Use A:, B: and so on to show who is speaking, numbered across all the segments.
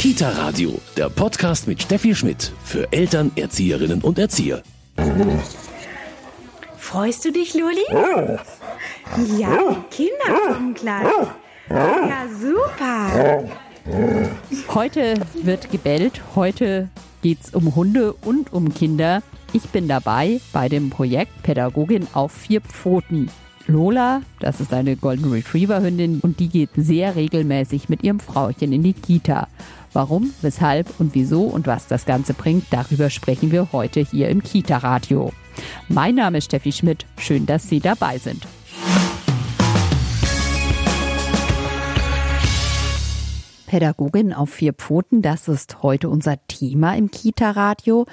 A: Kita Radio, der Podcast mit Steffi Schmidt für Eltern, Erzieherinnen und Erzieher.
B: Freust du dich, Luli? Ja, die Kinder kommen gleich. Ja, super.
C: Heute wird gebellt, heute geht's um Hunde und um Kinder. Ich bin dabei bei dem Projekt Pädagogin auf vier Pfoten. Lola, das ist eine Golden Retriever Hündin und die geht sehr regelmäßig mit ihrem Frauchen in die Kita. Warum, weshalb und wieso und was das Ganze bringt, darüber sprechen wir heute hier im Kita-Radio. Mein Name ist Steffi Schmidt. Schön, dass Sie dabei sind. Pädagogin auf vier Pfoten, das ist heute unser Thema im Kita-Radio.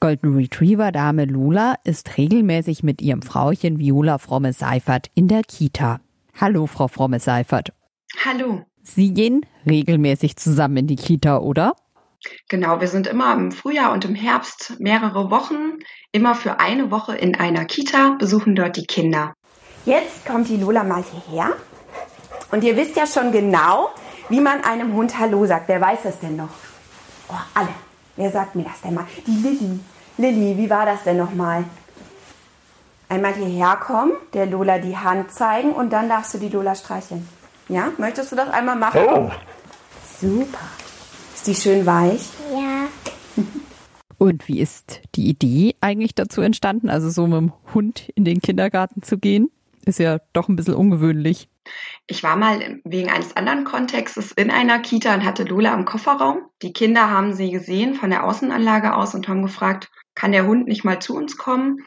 C: Golden Retriever-Dame Lula ist regelmäßig mit ihrem Frauchen Viola Fromme-Seifert in der Kita. Hallo, Frau Fromme-Seifert.
D: Hallo.
C: Sie gehen regelmäßig zusammen in die Kita, oder?
D: Genau, wir sind immer im Frühjahr und im Herbst mehrere Wochen, immer für eine Woche in einer Kita, besuchen dort die Kinder.
B: Jetzt kommt die Lola mal hierher. Und ihr wisst ja schon genau, wie man einem Hund Hallo sagt. Wer weiß das denn noch? Oh, alle. Wer sagt mir das denn mal? Die Lilly. Lilly, wie war das denn nochmal? Einmal hierher kommen, der Lola die Hand zeigen und dann darfst du die Lola streicheln. Ja? Möchtest du das einmal machen? Oh. Super. Ist die schön weich?
E: Ja.
C: Und wie ist die Idee eigentlich dazu entstanden, also so mit dem Hund in den Kindergarten zu gehen? Ist ja doch ein bisschen ungewöhnlich.
D: Ich war mal wegen eines anderen Kontextes in einer Kita und hatte Lola im Kofferraum. Die Kinder haben sie gesehen von der Außenanlage aus und haben gefragt, kann der Hund nicht mal zu uns kommen?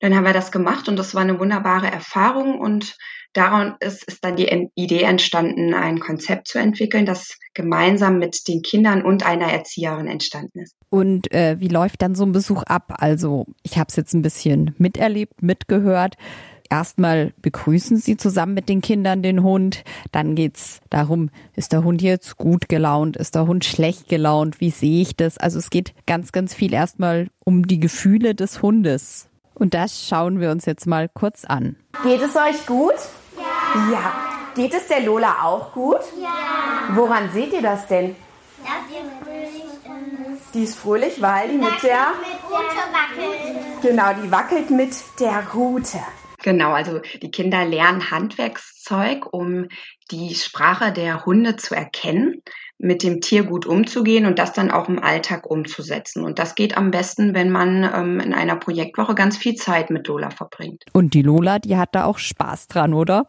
D: Dann haben wir das gemacht und das war eine wunderbare Erfahrung und daran ist, ist dann die Idee entstanden, ein Konzept zu entwickeln, das gemeinsam mit den Kindern und einer Erzieherin entstanden ist.
C: Und äh, wie läuft dann so ein Besuch ab? Also ich habe es jetzt ein bisschen miterlebt, mitgehört. Erstmal begrüßen Sie zusammen mit den Kindern den Hund. Dann geht's darum, ist der Hund jetzt gut gelaunt? Ist der Hund schlecht gelaunt? Wie sehe ich das? Also es geht ganz, ganz viel erstmal um die Gefühle des Hundes. Und das schauen wir uns jetzt mal kurz an.
B: Geht es euch gut? Ja. Geht es der Lola auch gut?
E: Ja.
B: Woran seht ihr das denn?
E: Dass ihr fröhlich ist.
B: Die ist fröhlich, weil die mit der.
E: Mit Rute wackelt.
B: Genau, die wackelt mit der Rute.
D: Genau, also die Kinder lernen Handwerkszeug, um die Sprache der Hunde zu erkennen, mit dem Tier gut umzugehen und das dann auch im Alltag umzusetzen. Und das geht am besten, wenn man ähm, in einer Projektwoche ganz viel Zeit mit Lola verbringt.
C: Und die Lola, die hat da auch Spaß dran, oder?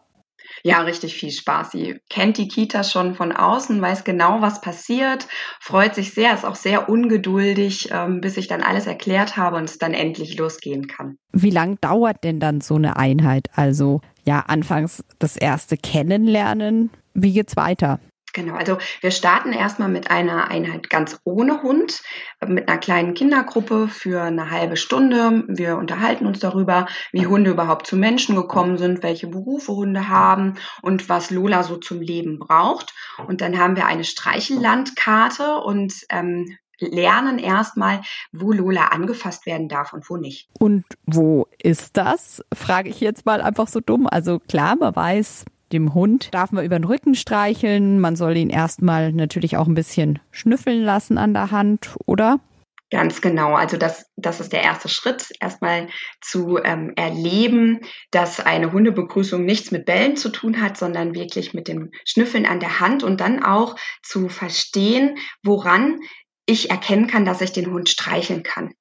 D: Ja, richtig viel Spaß. Sie kennt die Kita schon von außen, weiß genau, was passiert, freut sich sehr, ist auch sehr ungeduldig, ähm, bis ich dann alles erklärt habe und es dann endlich losgehen kann.
C: Wie lang dauert denn dann so eine Einheit? Also ja, anfangs das erste Kennenlernen. Wie geht's weiter?
D: Genau, also wir starten erstmal mit einer Einheit ganz ohne Hund, mit einer kleinen Kindergruppe für eine halbe Stunde. Wir unterhalten uns darüber, wie Hunde überhaupt zu Menschen gekommen sind, welche Berufe Hunde haben und was Lola so zum Leben braucht. Und dann haben wir eine Streichellandkarte und ähm, lernen erstmal, wo Lola angefasst werden darf und wo nicht.
C: Und wo ist das? Frage ich jetzt mal einfach so dumm. Also klar, man weiß, dem Hund darf man über den Rücken streicheln. Man soll ihn erstmal natürlich auch ein bisschen schnüffeln lassen an der Hand, oder?
D: Ganz genau. Also das, das ist der erste Schritt, erstmal zu ähm, erleben, dass eine Hundebegrüßung nichts mit Bällen zu tun hat, sondern wirklich mit dem Schnüffeln an der Hand und dann auch zu verstehen, woran ich erkennen kann, dass ich den Hund streicheln kann.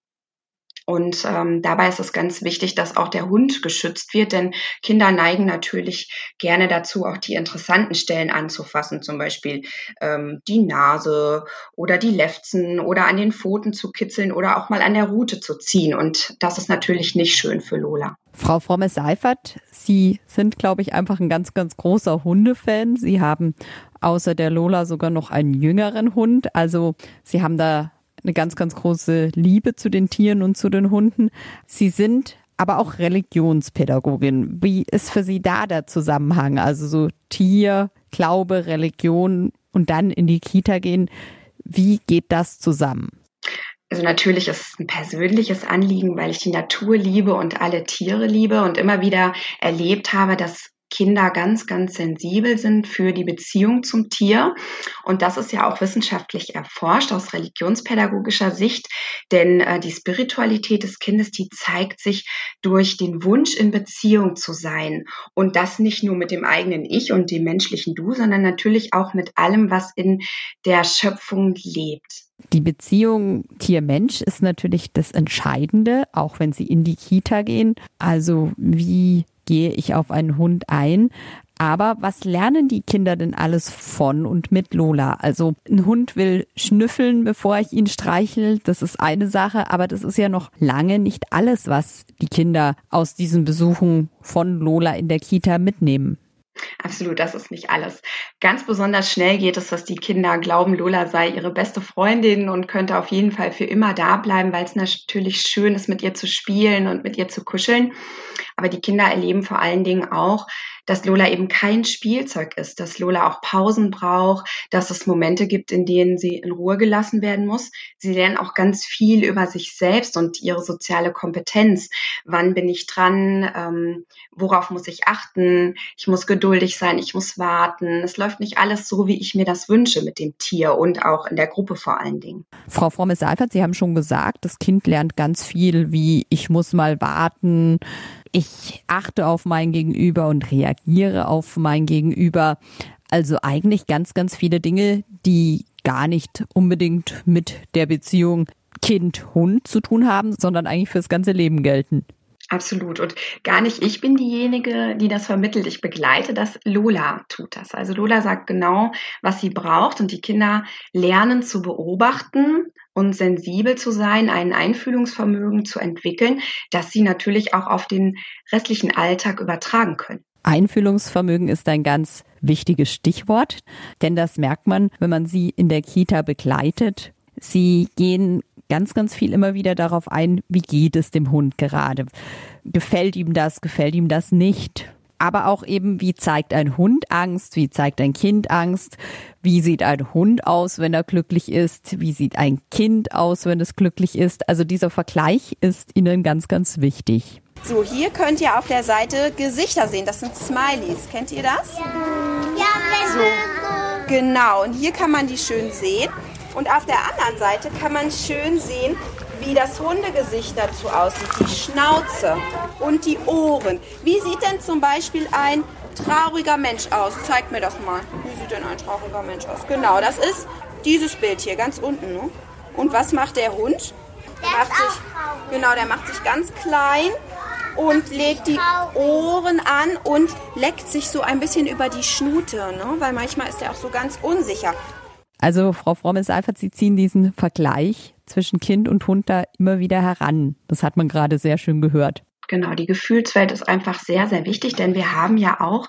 D: Und ähm, dabei ist es ganz wichtig, dass auch der Hund geschützt wird, denn Kinder neigen natürlich gerne dazu, auch die interessanten Stellen anzufassen, zum Beispiel ähm, die Nase oder die Lefzen oder an den Pfoten zu kitzeln oder auch mal an der Rute zu ziehen. Und das ist natürlich nicht schön für Lola.
C: Frau Fromme-Seifert, Sie sind, glaube ich, einfach ein ganz, ganz großer Hundefan. Sie haben außer der Lola sogar noch einen jüngeren Hund. Also Sie haben da eine ganz, ganz große Liebe zu den Tieren und zu den Hunden. Sie sind aber auch Religionspädagogin. Wie ist für Sie da der Zusammenhang? Also so Tier, Glaube, Religion und dann in die Kita gehen. Wie geht das zusammen?
D: Also natürlich ist es ein persönliches Anliegen, weil ich die Natur liebe und alle Tiere liebe und immer wieder erlebt habe, dass Kinder ganz, ganz sensibel sind für die Beziehung zum Tier. Und das ist ja auch wissenschaftlich erforscht aus religionspädagogischer Sicht, denn äh, die Spiritualität des Kindes, die zeigt sich durch den Wunsch in Beziehung zu sein. Und das nicht nur mit dem eigenen Ich und dem menschlichen Du, sondern natürlich auch mit allem, was in der Schöpfung lebt.
C: Die Beziehung Tier-Mensch ist natürlich das Entscheidende, auch wenn sie in die Kita gehen. Also wie gehe ich auf einen Hund ein? Aber was lernen die Kinder denn alles von und mit Lola? Also ein Hund will schnüffeln, bevor ich ihn streichel. Das ist eine Sache, aber das ist ja noch lange nicht alles, was die Kinder aus diesen Besuchen von Lola in der Kita mitnehmen.
D: Absolut, das ist nicht alles. Ganz besonders schnell geht es, dass die Kinder glauben, Lola sei ihre beste Freundin und könnte auf jeden Fall für immer da bleiben, weil es natürlich schön ist, mit ihr zu spielen und mit ihr zu kuscheln. Aber die Kinder erleben vor allen Dingen auch, dass Lola eben kein Spielzeug ist, dass Lola auch Pausen braucht, dass es Momente gibt, in denen sie in Ruhe gelassen werden muss. Sie lernen auch ganz viel über sich selbst und ihre soziale Kompetenz. Wann bin ich dran? Ähm, worauf muss ich achten? Ich muss geduldig sein, ich muss warten. Es läuft nicht alles so, wie ich mir das wünsche mit dem Tier und auch in der Gruppe vor allen Dingen.
C: Frau Fromme-Seifert, Sie haben schon gesagt, das Kind lernt ganz viel, wie ich muss mal warten, ich achte auf mein Gegenüber und reagiere auf mein Gegenüber. Also eigentlich ganz, ganz viele Dinge, die gar nicht unbedingt mit der Beziehung Kind-Hund zu tun haben, sondern eigentlich fürs ganze Leben gelten.
D: Absolut. Und gar nicht ich bin diejenige, die das vermittelt. Ich begleite das. Lola tut das. Also Lola sagt genau, was sie braucht und die Kinder lernen zu beobachten und sensibel zu sein, ein Einfühlungsvermögen zu entwickeln, das sie natürlich auch auf den restlichen Alltag übertragen können.
C: Einfühlungsvermögen ist ein ganz wichtiges Stichwort, denn das merkt man, wenn man sie in der Kita begleitet. Sie gehen ganz, ganz viel immer wieder darauf ein, wie geht es dem Hund gerade? Gefällt ihm das, gefällt ihm das nicht? Aber auch eben, wie zeigt ein Hund Angst, wie zeigt ein Kind Angst, wie sieht ein Hund aus, wenn er glücklich ist, wie sieht ein Kind aus, wenn es glücklich ist. Also dieser Vergleich ist Ihnen ganz, ganz wichtig.
B: So, hier könnt ihr auf der Seite Gesichter sehen. Das sind Smileys. Kennt ihr das? Ja,
E: ja
B: so. Genau, und hier kann man die schön sehen. Und auf der anderen Seite kann man schön sehen, wie das Hundegesicht dazu aussieht, die Schnauze und die Ohren. Wie sieht denn zum Beispiel ein trauriger Mensch aus? Zeig mir das mal. Wie sieht denn ein trauriger Mensch aus? Genau, das ist dieses Bild hier, ganz unten. Ne? Und was macht der Hund?
E: Der macht sich,
B: genau, der macht sich ganz klein und legt die Ohren an und leckt sich so ein bisschen über die Schnute, ne? weil manchmal ist er auch so ganz unsicher.
C: Also Frau Fromme-Seifert, Sie ziehen diesen Vergleich zwischen Kind und Hund da immer wieder heran. Das hat man gerade sehr schön gehört.
D: Genau, die Gefühlswelt ist einfach sehr, sehr wichtig, denn wir haben ja auch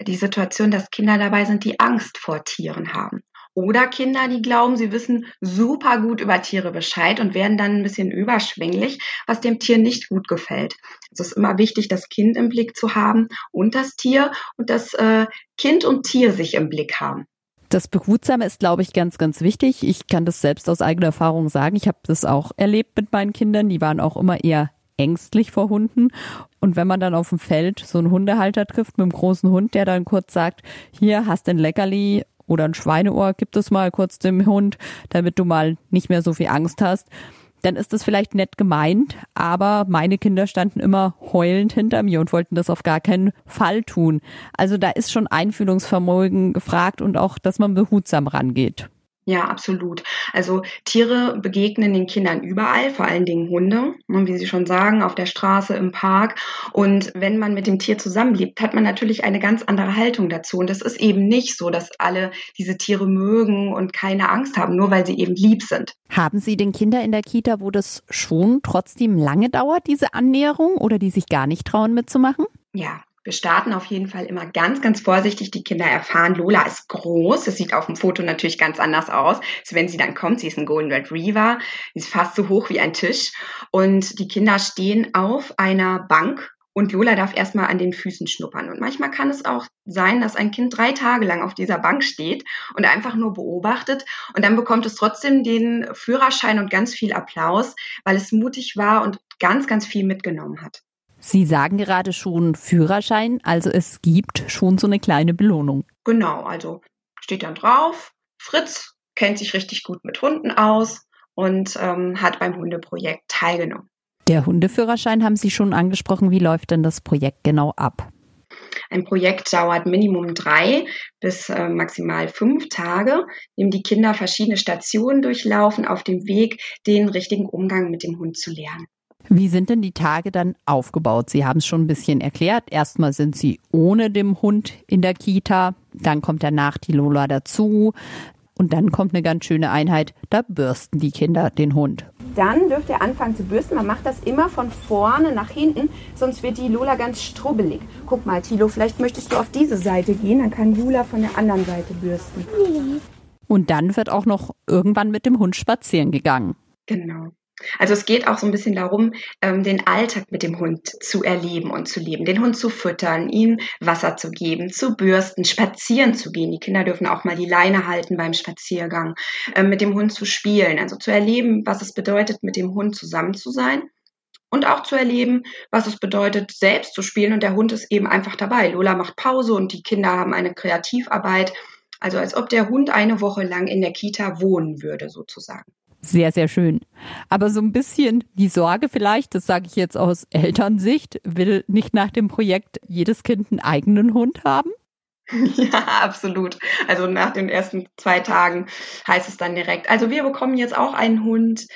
D: die Situation, dass Kinder dabei sind, die Angst vor Tieren haben. Oder Kinder, die glauben, sie wissen super gut über Tiere Bescheid und werden dann ein bisschen überschwänglich, was dem Tier nicht gut gefällt. Es ist immer wichtig, das Kind im Blick zu haben und das Tier und das äh, Kind und Tier sich im Blick haben.
C: Das Behutsame ist, glaube ich, ganz, ganz wichtig. Ich kann das selbst aus eigener Erfahrung sagen. Ich habe das auch erlebt mit meinen Kindern. Die waren auch immer eher ängstlich vor Hunden. Und wenn man dann auf dem Feld so einen Hundehalter trifft mit einem großen Hund, der dann kurz sagt, hier hast ein Leckerli oder ein Schweineohr, gib das mal kurz dem Hund, damit du mal nicht mehr so viel Angst hast dann ist das vielleicht nett gemeint, aber meine Kinder standen immer heulend hinter mir und wollten das auf gar keinen Fall tun. Also da ist schon Einfühlungsvermögen gefragt und auch, dass man behutsam rangeht.
D: Ja, absolut. Also Tiere begegnen den Kindern überall, vor allen Dingen Hunde, ne, wie Sie schon sagen, auf der Straße, im Park. Und wenn man mit dem Tier zusammenlebt, hat man natürlich eine ganz andere Haltung dazu. Und es ist eben nicht so, dass alle diese Tiere mögen und keine Angst haben, nur weil sie eben lieb sind.
C: Haben Sie denn Kinder in der Kita, wo das schon trotzdem lange dauert, diese Annäherung, oder die sich gar nicht trauen mitzumachen?
D: Ja, wir starten auf jeden Fall immer ganz, ganz vorsichtig. Die Kinder erfahren, Lola ist groß. Das sieht auf dem Foto natürlich ganz anders aus. Also wenn sie dann kommt, sie ist ein Golden Retriever. Sie ist fast so hoch wie ein Tisch. Und die Kinder stehen auf einer Bank und Lola darf erstmal an den Füßen schnuppern. Und manchmal kann es auch sein, dass ein Kind drei Tage lang auf dieser Bank steht und einfach nur beobachtet. Und dann bekommt es trotzdem den Führerschein und ganz viel Applaus, weil es mutig war und ganz, ganz viel mitgenommen hat.
C: Sie sagen gerade schon Führerschein, also es gibt schon so eine kleine Belohnung.
D: Genau, also steht dann drauf, Fritz kennt sich richtig gut mit Hunden aus und ähm, hat beim Hundeprojekt teilgenommen.
C: Der Hundeführerschein haben Sie schon angesprochen. Wie läuft denn das Projekt genau ab?
D: Ein Projekt dauert Minimum drei bis äh, maximal fünf Tage, in dem die Kinder verschiedene Stationen durchlaufen auf dem Weg, den richtigen Umgang mit dem Hund zu lernen.
C: Wie sind denn die Tage dann aufgebaut? Sie haben es schon ein bisschen erklärt. Erstmal sind Sie ohne dem Hund in der Kita, dann kommt danach die Lola dazu und dann kommt eine ganz schöne Einheit, da bürsten die Kinder den Hund.
B: Dann dürft ihr anfangen zu bürsten. Man macht das immer von vorne nach hinten, sonst wird die Lola ganz strubbelig. Guck mal, Tilo, vielleicht möchtest du auf diese Seite gehen, dann kann Lola von der anderen Seite bürsten.
C: Und dann wird auch noch irgendwann mit dem Hund spazieren gegangen.
D: Genau. Also es geht auch so ein bisschen darum, ähm, den Alltag mit dem Hund zu erleben und zu leben, den Hund zu füttern, ihm Wasser zu geben, zu bürsten, spazieren zu gehen. Die Kinder dürfen auch mal die Leine halten beim Spaziergang, ähm, mit dem Hund zu spielen, also zu erleben, was es bedeutet, mit dem Hund zusammen zu sein. Und auch zu erleben, was es bedeutet, selbst zu spielen. Und der Hund ist eben einfach dabei. Lola macht Pause und die Kinder haben eine Kreativarbeit. Also als ob der Hund eine Woche lang in der Kita wohnen würde, sozusagen.
C: Sehr, sehr schön. Aber so ein bisschen die Sorge vielleicht, das sage ich jetzt aus Elternsicht, will nicht nach dem Projekt jedes Kind einen eigenen Hund haben?
D: Ja, absolut. Also nach den ersten zwei Tagen heißt es dann direkt, also wir bekommen jetzt auch einen Hund.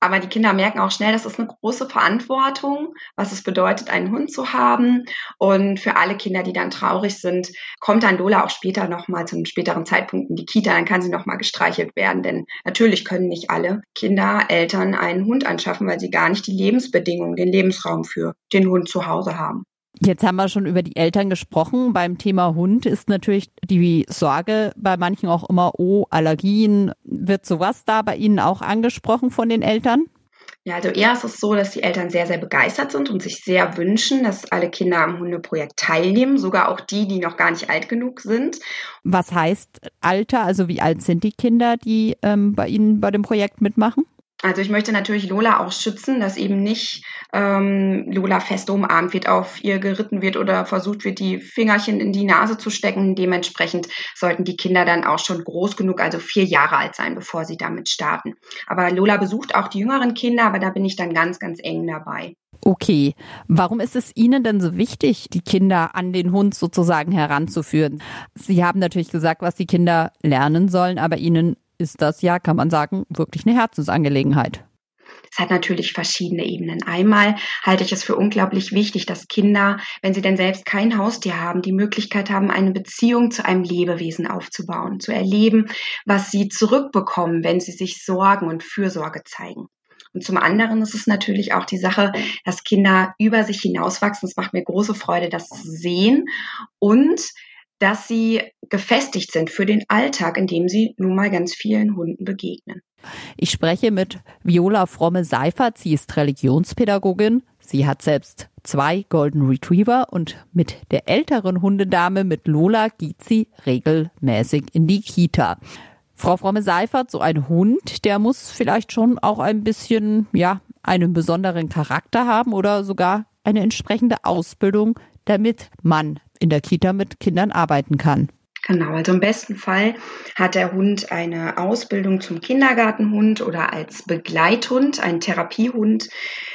D: Aber die Kinder merken auch schnell, das ist eine große Verantwortung, was es bedeutet, einen Hund zu haben. Und für alle Kinder, die dann traurig sind, kommt dann Lola auch später nochmal zu einem späteren Zeitpunkt in die Kita, dann kann sie nochmal gestreichelt werden. Denn natürlich können nicht alle Kinder, Eltern einen Hund anschaffen, weil sie gar nicht die Lebensbedingungen, den Lebensraum für den Hund zu Hause haben.
C: Jetzt haben wir schon über die Eltern gesprochen. Beim Thema Hund ist natürlich die Sorge bei manchen auch immer, oh, Allergien. Wird sowas da bei Ihnen auch angesprochen von den Eltern?
D: Ja, also eher ist es so, dass die Eltern sehr, sehr begeistert sind und sich sehr wünschen, dass alle Kinder am Hundeprojekt teilnehmen, sogar auch die, die noch gar nicht alt genug sind.
C: Was heißt Alter? Also wie alt sind die Kinder, die ähm, bei Ihnen bei dem Projekt mitmachen?
D: Also ich möchte natürlich Lola auch schützen, dass eben nicht ähm, Lola fest umarmt wird, auf ihr geritten wird oder versucht wird, die Fingerchen in die Nase zu stecken. Dementsprechend sollten die Kinder dann auch schon groß genug, also vier Jahre alt sein, bevor sie damit starten. Aber Lola besucht auch die jüngeren Kinder, aber da bin ich dann ganz, ganz eng dabei.
C: Okay, warum ist es Ihnen denn so wichtig, die Kinder an den Hund sozusagen heranzuführen? Sie haben natürlich gesagt, was die Kinder lernen sollen, aber Ihnen ist das ja, kann man sagen, wirklich eine Herzensangelegenheit.
D: Es hat natürlich verschiedene Ebenen. Einmal halte ich es für unglaublich wichtig, dass Kinder, wenn sie denn selbst kein Haustier haben, die Möglichkeit haben, eine Beziehung zu einem Lebewesen aufzubauen, zu erleben, was sie zurückbekommen, wenn sie sich Sorgen und Fürsorge zeigen. Und zum anderen ist es natürlich auch die Sache, dass Kinder über sich hinauswachsen. Es macht mir große Freude, das zu sehen und dass sie gefestigt sind für den Alltag, in dem sie nun mal ganz vielen Hunden begegnen.
C: Ich spreche mit Viola Fromme-Seifert. Sie ist Religionspädagogin. Sie hat selbst zwei Golden Retriever und mit der älteren Hundedame, mit Lola, geht sie regelmäßig in die Kita. Frau Fromme-Seifert, so ein Hund, der muss vielleicht schon auch ein bisschen, ja, einen besonderen Charakter haben oder sogar eine entsprechende Ausbildung, damit man in der Kita mit Kindern arbeiten kann.
D: Genau, also im besten Fall hat der Hund eine Ausbildung zum Kindergartenhund oder als Begleithund, ein Therapiehund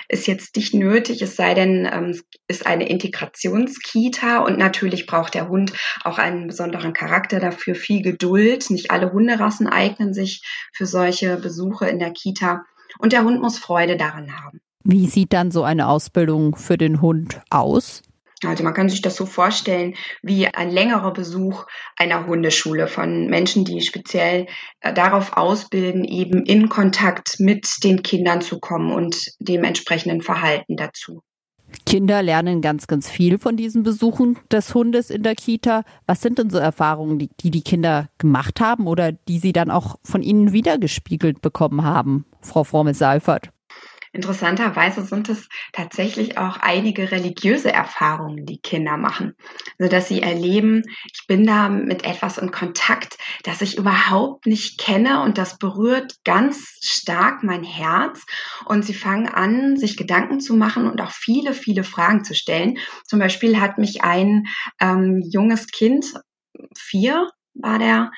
D: ist jetzt nicht nötig, es sei denn, ähm, es ist eine Integrationskita und natürlich braucht der Hund auch einen besonderen Charakter dafür, viel Geduld. Nicht alle Hunderassen eignen sich für solche Besuche in der Kita und der Hund muss Freude daran haben.
C: Wie sieht dann so eine Ausbildung für den Hund aus?
D: Also man kann sich das so vorstellen wie ein längerer Besuch einer Hundeschule von Menschen, die speziell äh, darauf ausbilden, eben in Kontakt mit den Kindern zu kommen und dem entsprechenden Verhalten dazu.
C: Kinder lernen ganz, ganz viel von diesen Besuchen des Hundes in der Kita. Was sind denn so Erfahrungen, die die, die Kinder gemacht haben oder die sie dann auch von ihnen wiedergespiegelt bekommen haben, Frau Fromme-Seifert?
D: Interessanterweise sind es tatsächlich auch einige religiöse Erfahrungen, die Kinder machen. Also dass sie erleben, ich bin da mit etwas in Kontakt, das ich überhaupt nicht kenne und das berührt ganz stark mein Herz. Und sie fangen an, sich Gedanken zu machen und auch viele, viele Fragen zu stellen. Zum Beispiel hat mich ein ähm, junges Kind, vier war der,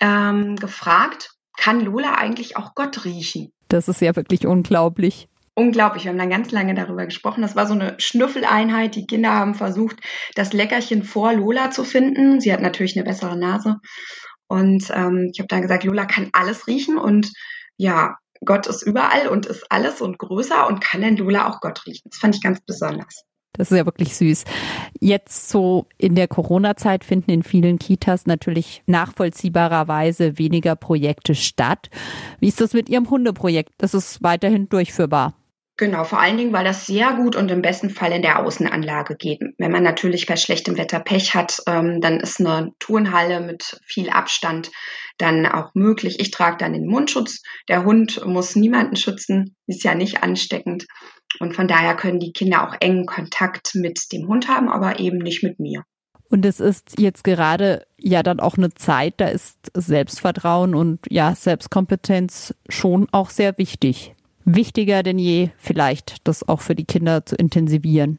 D: ähm, gefragt, kann Lola eigentlich auch Gott riechen?
C: Das ist ja wirklich unglaublich.
D: Unglaublich, wir haben dann ganz lange darüber gesprochen. Das war so eine Schnüffeleinheit. Die Kinder haben versucht, das Leckerchen vor Lola zu finden. Sie hat natürlich eine bessere Nase. Und ähm, ich habe dann gesagt, Lola kann alles riechen und ja, Gott ist überall und ist alles und größer und kann denn Lola auch Gott riechen. Das fand ich ganz besonders.
C: Das ist ja wirklich süß. Jetzt so in der Corona-Zeit finden in vielen Kitas natürlich nachvollziehbarerweise weniger Projekte statt. Wie ist das mit Ihrem Hundeprojekt? Das ist weiterhin durchführbar.
D: Genau, vor allen Dingen, weil das sehr gut und im besten Fall in der Außenanlage geht. Wenn man natürlich bei schlechtem Wetter Pech hat, ähm, dann ist eine Turnhalle mit viel Abstand dann auch möglich. Ich trage dann den Mundschutz. Der Hund muss niemanden schützen, ist ja nicht ansteckend. Und von daher können die Kinder auch engen Kontakt mit dem Hund haben, aber eben nicht mit mir.
C: Und es ist jetzt gerade ja dann auch eine Zeit, da ist Selbstvertrauen und ja Selbstkompetenz schon auch sehr wichtig wichtiger denn je, vielleicht das auch für die Kinder zu intensivieren.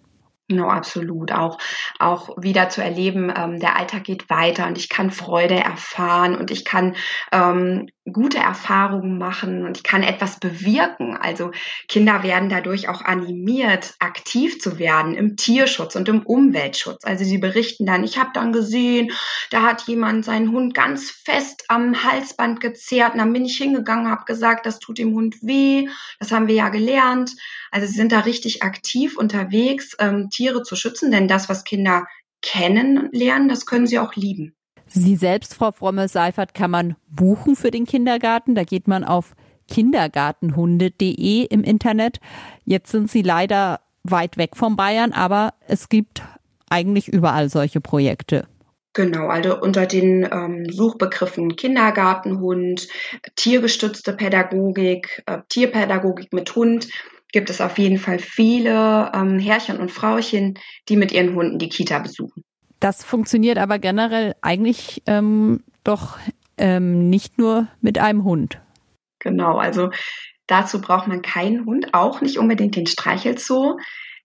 D: No, absolut. Auch, auch wieder zu erleben, ähm, der Alltag geht weiter und ich kann Freude erfahren und ich kann ähm, gute Erfahrungen machen und ich kann etwas bewirken. Also Kinder werden dadurch auch animiert, aktiv zu werden im Tierschutz und im Umweltschutz. Also sie berichten dann, ich habe dann gesehen, da hat jemand seinen Hund ganz fest am Halsband gezerrt und dann bin ich hingegangen, habe gesagt, das tut dem Hund weh. Das haben wir ja gelernt. Also sie sind da richtig aktiv unterwegs, ähm, Tiere zu schützen, denn das, was Kinder kennen lernen, das können sie auch lieben.
C: Sie selbst, Frau Fromme-Seifert, kann man buchen für den Kindergarten. Da geht man auf kindergartenhunde.de im Internet. Jetzt sind Sie leider weit weg von Bayern, aber es gibt eigentlich überall solche Projekte.
D: Genau, also unter den ähm, Suchbegriffen Kindergartenhund, tiergestützte Pädagogik, äh, Tierpädagogik mit Hund gibt es auf jeden Fall viele ähm, Herrchen und Frauchen, die mit ihren Hunden die Kita besuchen.
C: Das funktioniert aber generell eigentlich ähm, doch ähm, nicht nur mit einem Hund.
D: Genau, also dazu braucht man keinen Hund, auch nicht unbedingt den Streichelzoo.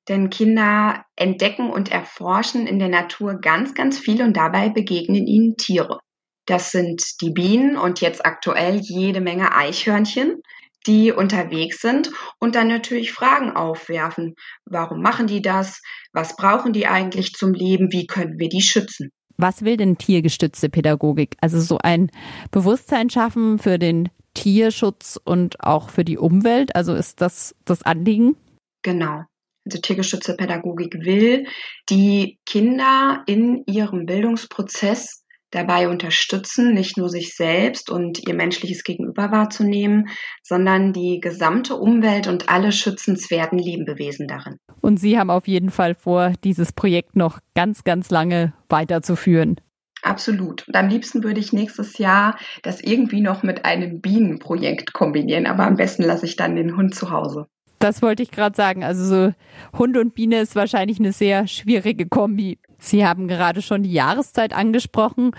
D: Denn Kinder entdecken und erforschen in der Natur ganz, ganz viel und dabei begegnen ihnen Tiere. Das sind die Bienen und jetzt aktuell jede Menge Eichhörnchen die unterwegs sind und dann natürlich Fragen aufwerfen. Warum machen die das? Was brauchen die eigentlich zum Leben? Wie können wir die schützen?
C: Was will denn tiergestützte Pädagogik? Also so ein Bewusstsein schaffen für den Tierschutz und auch für die Umwelt? Also ist das das Anliegen?
D: Genau. Also tiergestützte Pädagogik will die Kinder in ihrem Bildungsprozess dabei unterstützen, nicht nur sich selbst und ihr menschliches Gegenüber wahrzunehmen, sondern die gesamte Umwelt und alle schützenswerten Lebewesen darin.
C: Und Sie haben auf jeden Fall vor, dieses Projekt noch ganz, ganz lange weiterzuführen.
D: Absolut. Und am liebsten würde ich nächstes Jahr das irgendwie noch mit einem Bienenprojekt kombinieren, aber am besten lasse ich dann den Hund zu Hause.
C: Das wollte ich gerade sagen. Also so Hund und Biene ist wahrscheinlich eine sehr schwierige Kombi. Sie haben gerade schon die Jahreszeit angesprochen.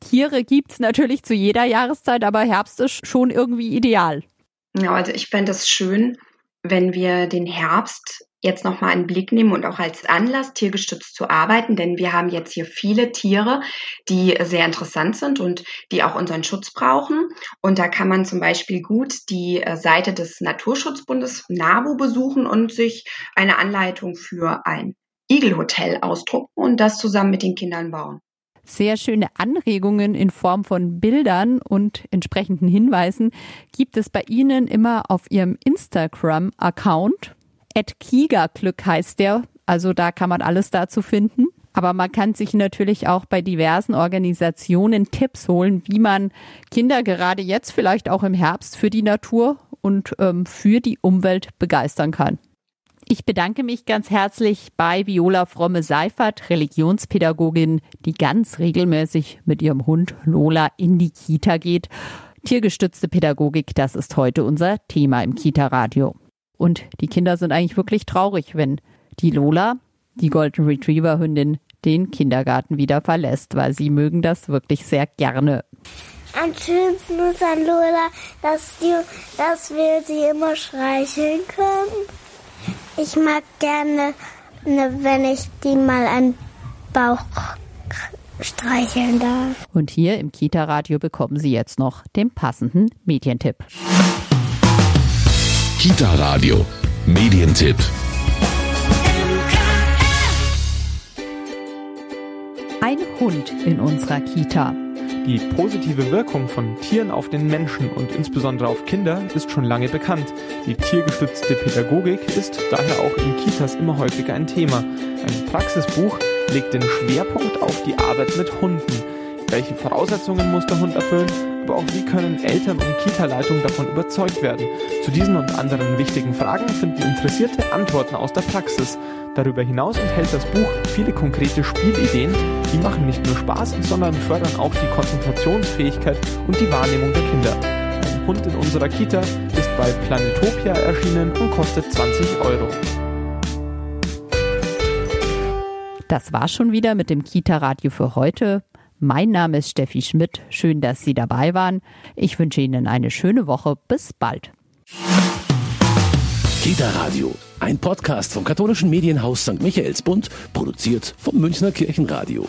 C: Tiere gibt's natürlich zu jeder Jahreszeit, aber Herbst ist schon irgendwie ideal.
D: Ja, also ich fände es schön, wenn wir den Herbst jetzt nochmal einen Blick nehmen und auch als Anlass, tiergestützt zu arbeiten, denn wir haben jetzt hier viele Tiere, die sehr interessant sind und die auch unseren Schutz brauchen. Und da kann man zum Beispiel gut die äh, Seite des Naturschutzbundes NABU besuchen und sich eine Anleitung für ein Igelhotel ausdrucken und das zusammen mit den Kindern bauen.
C: Sehr schöne Anregungen in Form von Bildern und entsprechenden Hinweisen gibt es bei Ihnen immer auf Ihrem Instagram-Account. Kiga-Glück heißt der. Also da kann man alles dazu finden. Aber man kann sich natürlich auch bei diversen Organisationen Tipps holen, wie man Kinder gerade jetzt vielleicht auch im Herbst für die Natur und ähm, für die Umwelt begeistern kann. Ich bedanke mich ganz herzlich bei Viola Fromme-Seifert, Religionspädagogin, die ganz regelmäßig mit ihrem Hund Lola in die Kita geht. Tiergestützte Pädagogik, das ist heute unser Thema im Kita-Radio. Und die Kinder sind eigentlich wirklich traurig, wenn die Lola, die Golden Retriever Hündin, den Kindergarten wieder verlässt, weil sie mögen das wirklich sehr gerne.
E: Am schönsten ist an Lola, dass, die, dass wir sie immer streicheln können. Ich mag gerne, ne, wenn ich die mal an Bauch streicheln darf.
C: Und hier im Kita-Radio bekommen Sie jetzt noch den passenden Medientipp.
A: Kita Radio. Medientipp.
C: Ein Hund in unserer Kita.
F: Die positive Wirkung von Tieren auf den Menschen und insbesondere auf Kinder ist schon lange bekannt. Die tiergestützte Pädagogik ist daher auch in Kitas immer häufiger ein Thema. Ein Praxisbuch legt den Schwerpunkt auf die Arbeit mit Hunden. Welche Voraussetzungen muss der Hund erfüllen, aber auch wie können Eltern und Kita-Leitung davon überzeugt werden? Zu diesen und anderen wichtigen Fragen finden Interessierte Antworten aus der Praxis. Darüber hinaus enthält das Buch viele konkrete Spielideen, die machen nicht nur Spaß, sondern fördern auch die Konzentrationsfähigkeit und die Wahrnehmung der Kinder. Ein Hund in unserer Kita ist bei Planetopia erschienen und kostet 20 Euro.
C: Das war schon wieder mit dem Kita-Radio für heute. Mein Name ist Steffi Schmidt. Schön, dass Sie dabei waren. Ich wünsche Ihnen eine schöne Woche. Bis bald.
A: Kita Radio. Ein Podcast vom katholischen Medienhaus St. Michaelsbund, produziert vom Münchner Kirchenradio.